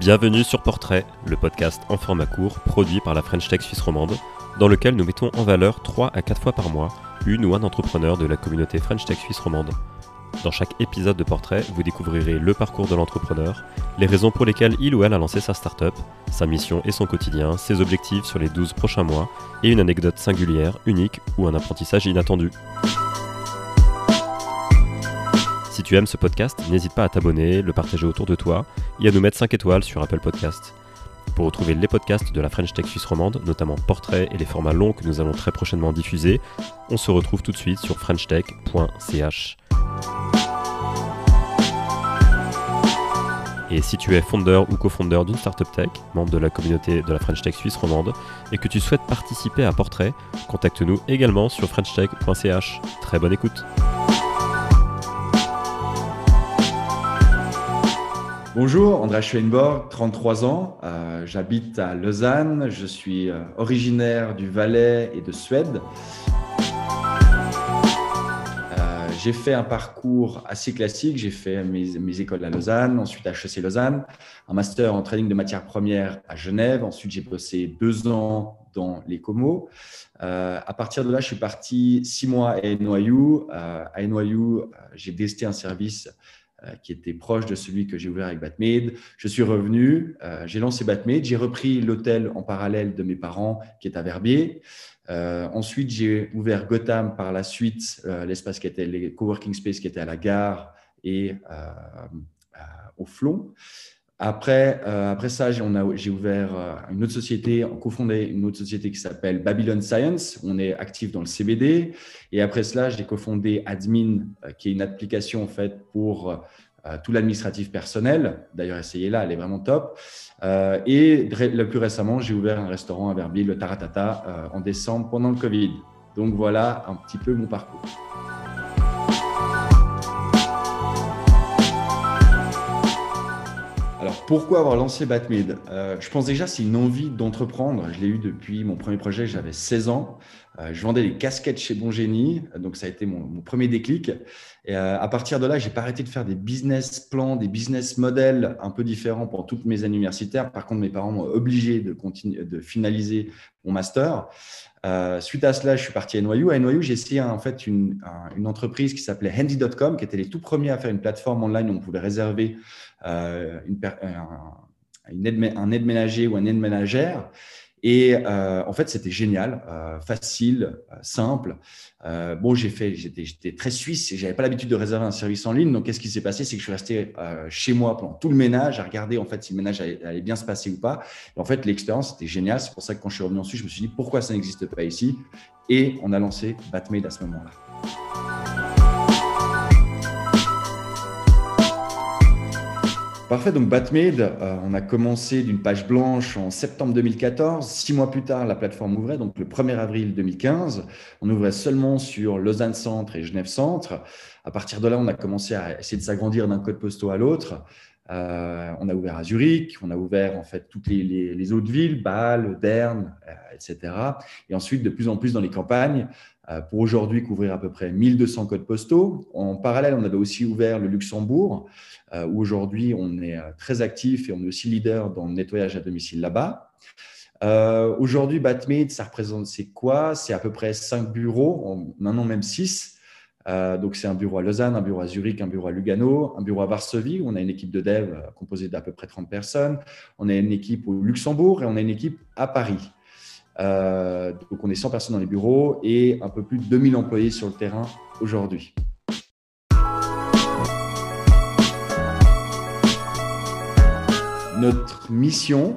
Bienvenue sur Portrait, le podcast en format court produit par la French Tech Suisse romande, dans lequel nous mettons en valeur 3 à 4 fois par mois une ou un entrepreneur de la communauté French Tech Suisse romande. Dans chaque épisode de Portrait, vous découvrirez le parcours de l'entrepreneur, les raisons pour lesquelles il ou elle a lancé sa startup, sa mission et son quotidien, ses objectifs sur les 12 prochains mois, et une anecdote singulière, unique ou un apprentissage inattendu. Si tu aimes ce podcast, n'hésite pas à t'abonner, le partager autour de toi et à nous mettre 5 étoiles sur Apple Podcast. Pour retrouver les podcasts de la French Tech Suisse romande, notamment Portrait et les formats longs que nous allons très prochainement diffuser, on se retrouve tout de suite sur frenchtech.ch. Et si tu es fondeur ou cofondeur d'une startup tech, membre de la communauté de la French Tech Suisse romande, et que tu souhaites participer à Portrait, contacte-nous également sur frenchtech.ch. Très bonne écoute. Bonjour, André Schweinborg, 33 ans. Euh, j'habite à Lausanne. Je suis euh, originaire du Valais et de Suède. Euh, j'ai fait un parcours assez classique. J'ai fait mes, écoles à Lausanne, ensuite à HEC Lausanne, un master en trading de matières premières à Genève. Ensuite, j'ai bossé deux ans dans les Comos. à partir de là, je suis parti six mois à NYU. à NYU, j'ai testé un service qui était proche de celui que j'ai ouvert avec Batmade. Je suis revenu, euh, j'ai lancé Batmade, j'ai repris l'hôtel en parallèle de mes parents qui est à Verbier. Euh, ensuite, j'ai ouvert Gotham par la suite, l'espace qui était les coworking space qui était à la gare et au Flon. Après, après ça, j'ai ouvert une autre société, cofondé une autre société qui s'appelle Babylon Science. On est actif dans le CBD. Et après cela, j'ai cofondé Admin, qui est une application en fait pour tout l'administratif personnel. D'ailleurs, essayez-la, elle est vraiment top. Euh, et le plus récemment, j'ai ouvert un restaurant à Verbier, le Taratata, en décembre pendant le Covid. Donc voilà un petit peu mon parcours. Alors, pourquoi avoir lancé Batmid? Euh, Je pense déjà c'est une envie d'entreprendre. Je l'ai eu depuis mon premier projet, j'avais 16 ans. Euh, je vendais des casquettes chez Bon Génie, donc ça a été mon, premier déclic. Et euh, à partir de là, j'ai pas arrêté de faire des business plans, des business models un peu différents pour toutes mes années universitaires. Par contre, mes parents m'ont obligé de, continuer, de finaliser mon master. Euh, suite à cela, je suis parti à NYU. À NYU, j'ai essayé en fait une, entreprise qui s'appelait Handy.com, qui était les tout premiers à faire une plateforme online où on pouvait réserver un, aide, un aide ménager ou un aide ménagère. Et euh, en fait, c'était génial, euh, facile, euh, simple. Bon, j'ai fait, j'étais très suisse et j'avais pas l'habitude de réserver un service en ligne. Donc, qu'est-ce qui s'est passé? C'est que je suis resté chez moi pendant tout le ménage à regarder en fait si le ménage allait, bien se passer ou pas. Et en fait, l'expérience était géniale. C'est pour ça que quand je suis revenu ensuite, je me suis dit pourquoi ça n'existe pas ici? Et on a lancé Batmade à ce moment-là. Parfait, donc Batmade, euh, on a commencé d'une page blanche en septembre 2014. Six mois plus tard, la plateforme ouvrait, donc le 1er avril 2015. On ouvrait seulement sur Lausanne Centre et Genève Centre. À partir de là, on a commencé à essayer de s'agrandir d'un code postal à l'autre. Euh, on a ouvert à Zurich, on a ouvert en fait toutes les, autres villes, Bâle, Berne, euh, etc. Et ensuite, de plus en plus dans les campagnes, pour aujourd'hui couvrir à peu près 1200 codes postaux. En parallèle, on avait aussi ouvert le Luxembourg. Euh, où aujourd'hui on est euh, très actif et on est aussi leader dans le nettoyage à domicile là-bas. Euh, aujourd'hui, Batmade, ça représente c'est quoi? C'est à peu près cinq bureaux, maintenant même six. donc, c'est un bureau à Lausanne, un bureau à Zurich, un bureau à Lugano, un bureau à Varsovie, où on a une équipe de dev composée d'à peu près 30 personnes. On a une équipe au Luxembourg et on a une équipe à Paris. donc, on est 100 personnes dans les bureaux et un peu plus de 2000 employés sur le terrain aujourd'hui. Notre mission,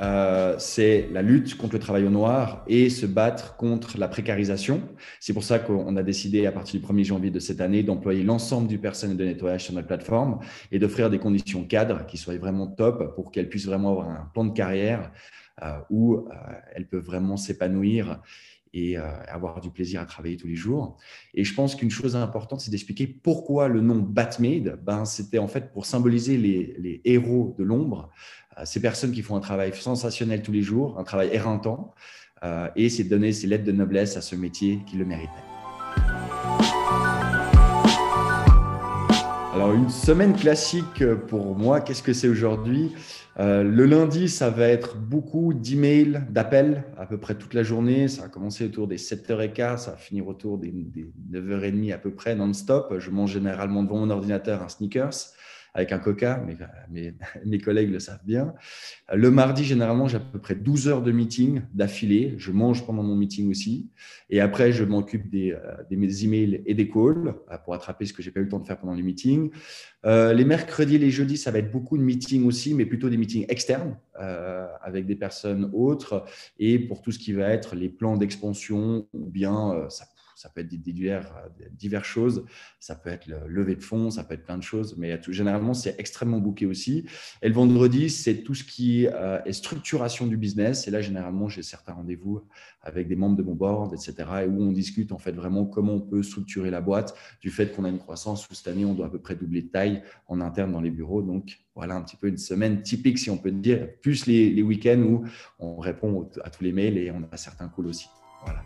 euh, c'est la lutte contre le travail au noir et se battre contre la précarisation. C'est pour ça qu'on a décidé, à partir du 1er janvier de cette année, d'employer l'ensemble du personnel de nettoyage sur notre plateforme et d'offrir des conditions cadres qui soient vraiment top pour qu'elles puissent vraiment avoir un plan de carrière euh, où euh, elles peuvent vraiment s'épanouir et avoir du plaisir à travailler tous les jours. Et je pense qu'une chose importante, c'est d'expliquer pourquoi le nom Batmade. Ben, C'était en fait pour symboliser les, les héros de l'ombre, euh, ces personnes qui font un travail sensationnel tous les jours, un travail éreintant, euh, et c'est de donner ces lettres de noblesse à ce métier qui le méritait. Alors, une semaine classique pour moi, qu'est-ce que c'est aujourd'hui? Euh, Le lundi, ça va être beaucoup d'emails, d'appels, à peu près toute la journée. Ça va commencer autour des 7h15, ça va finir autour des, des 9h30 à peu près, non-stop. Je mange généralement devant mon ordinateur un sneakers avec un coca, mais mes, collègues le savent bien. Le mardi, généralement, j'ai à peu près 12 heures de meeting d'affilée. Je mange pendant mon meeting aussi. Et après, je m'occupe des, euh, mes emails et des calls euh, pour attraper ce que j'ai pas eu le temps de faire pendant les meetings. Euh, les mercredis et les jeudis, ça va être beaucoup de meetings aussi, mais plutôt des meetings externes avec des personnes autres. Et pour tout ce qui va être les plans d'expansion ou bien euh, ça ça peut être des, divers, diverses choses, ça peut être le lever de fonds, ça peut être plein de choses, mais généralement, c'est extrêmement booké aussi. Et le vendredi, c'est tout ce qui euh, est structuration du business. Et là, généralement, j'ai certains rendez-vous avec des membres de mon board, etc., et où on discute en fait vraiment comment on peut structurer la boîte, du fait qu'on a une croissance où cette année, on doit à peu près doubler de taille en interne dans les bureaux. Donc, voilà un petit peu une semaine typique, si on peut dire, plus les, les week-ends où on répond à tous les mails et on a certains calls aussi. Voilà.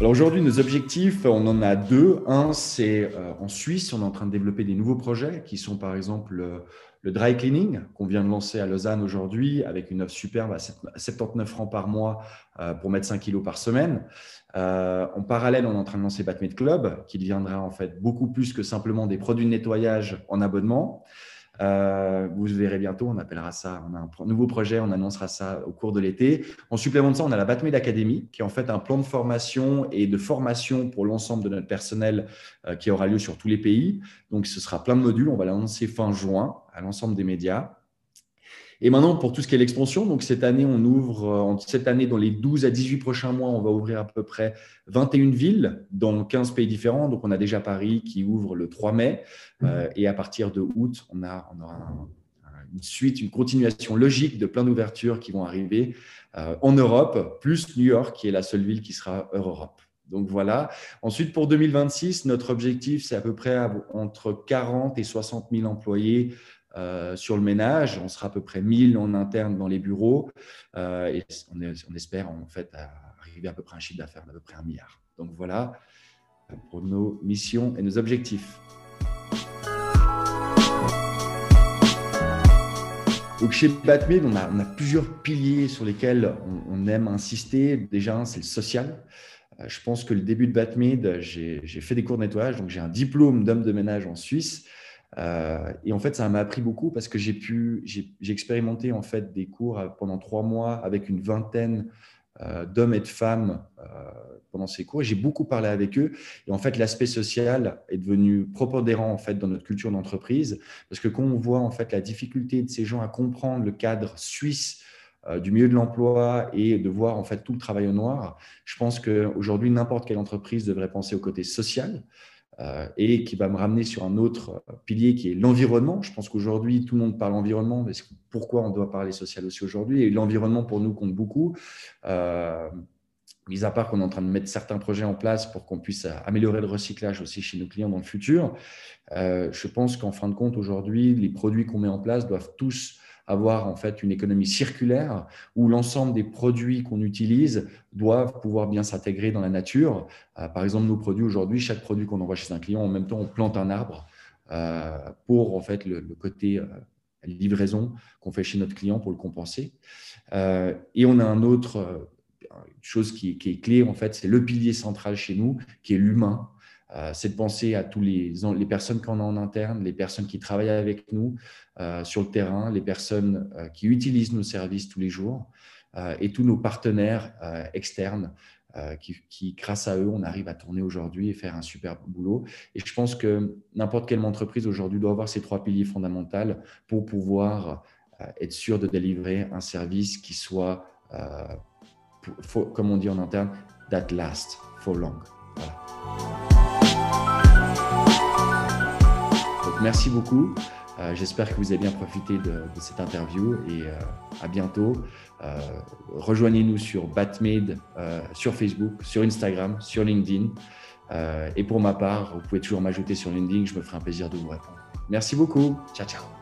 Alors aujourd'hui, nos objectifs, on en a deux. Un, c'est euh, en Suisse, on est en train de développer des nouveaux projets qui sont par exemple le, dry cleaning qu'on vient de lancer à Lausanne aujourd'hui avec une offre superbe à 79 francs par mois euh, pour mettre 5 kilos par semaine. Euh, en parallèle, on est en train de lancer Batmade Club qui deviendra en fait beaucoup plus que simplement des produits de nettoyage en abonnement. Euh, vous verrez bientôt, on appellera ça, on a un nouveau projet, on annoncera ça au cours de l'été. En supplément de ça, on a la Batmade Academy, qui est en fait un plan de formation et de formation pour l'ensemble de notre personnel euh, qui aura lieu sur tous les pays. Donc, ce sera plein de modules. On va l'annoncer fin juin à l'ensemble des médias. Et maintenant, pour tout ce qui est l'expansion, donc cette année, on ouvre, euh, cette année, dans les 12 à 18 prochains mois, on va ouvrir à peu près 21 villes dans 15 pays différents. Donc, on a déjà Paris qui ouvre le 3 mai. Mmh. Euh, et à partir de août, on, a, on aura une suite, une continuation logique de plein d'ouvertures qui vont arriver euh, en Europe, plus New York, qui est la seule ville qui sera Europe. Donc voilà. Ensuite, pour 2026, notre objectif, c'est à peu près entre 40 et 60 000 employés euh, sur le ménage. On sera à peu près 1000 en interne dans les bureaux euh, et on, espère en fait arriver à peu près un chiffre d'affaires d'à peu près un milliard. Donc voilà pour nos missions et nos objectifs. Donc chez Batmade, on a, on plusieurs piliers sur lesquels on, aime insister. Déjà, c'est le social. Euh, je pense que le début de Batmade, j'ai fait des cours de nettoyage, donc j'ai un diplôme d'homme de ménage en Suisse. Euh, et en fait, ça m'a appris beaucoup parce que j'ai pu, j'ai expérimenté en fait des cours pendant trois mois avec une vingtaine euh, d'hommes et de femmes euh, pendant ces cours. J'ai beaucoup parlé avec eux. Et en fait, l'aspect social est devenu propodérant en fait dans notre culture d'entreprise parce que quand on voit en fait la difficulté de ces gens à comprendre le cadre suisse du milieu de l'emploi et de voir en fait tout le travail au noir, je pense qu'aujourd'hui, n'importe quelle entreprise devrait penser au côté social. Euh, et qui va me ramener sur un autre pilier qui est l'environnement. Je pense qu'aujourd'hui, tout le monde parle environnement, mais pourquoi on doit parler social aussi aujourd'hui? Et l'environnement, pour nous, compte beaucoup. Euh, mis à part qu'on est en train de mettre certains projets en place pour qu'on puisse améliorer le recyclage aussi chez nos clients dans le futur, euh, je pense qu'en fin de compte, aujourd'hui, les produits qu'on met en place doivent tous avoir en fait une économie circulaire où l'ensemble des produits qu'on utilise doivent pouvoir bien s'intégrer dans la nature. Euh, par exemple, nos produits aujourd'hui, chaque produit qu'on envoie chez un client, en même temps, on plante un arbre euh, pour en fait le, côté euh, livraison qu'on fait chez notre client pour le compenser. et on a un autre chose qui, qui, est clé en fait, c'est le pilier central chez nous, qui est l'humain. Euh, c'est de penser à tous les, les personnes qu'on a en interne, les personnes qui travaillent avec nous euh, sur le terrain, les personnes euh, qui utilisent nos services tous les jours et tous nos partenaires externes qui, grâce à eux, on arrive à tourner aujourd'hui et faire un super boulot. Et je pense que n'importe quelle entreprise aujourd'hui doit avoir ces trois piliers fondamentaux pour pouvoir être sûr de délivrer un service qui soit, comme on dit en interne, that last for long. Merci beaucoup. Euh, j'espère que vous avez bien profité de, cette interview et euh, à bientôt. Euh, rejoignez-nous sur Batmade, sur Facebook, sur Instagram, sur LinkedIn. et pour ma part, vous pouvez toujours m'ajouter sur LinkedIn. Je me ferai un plaisir de vous répondre. Merci beaucoup. Ciao, ciao.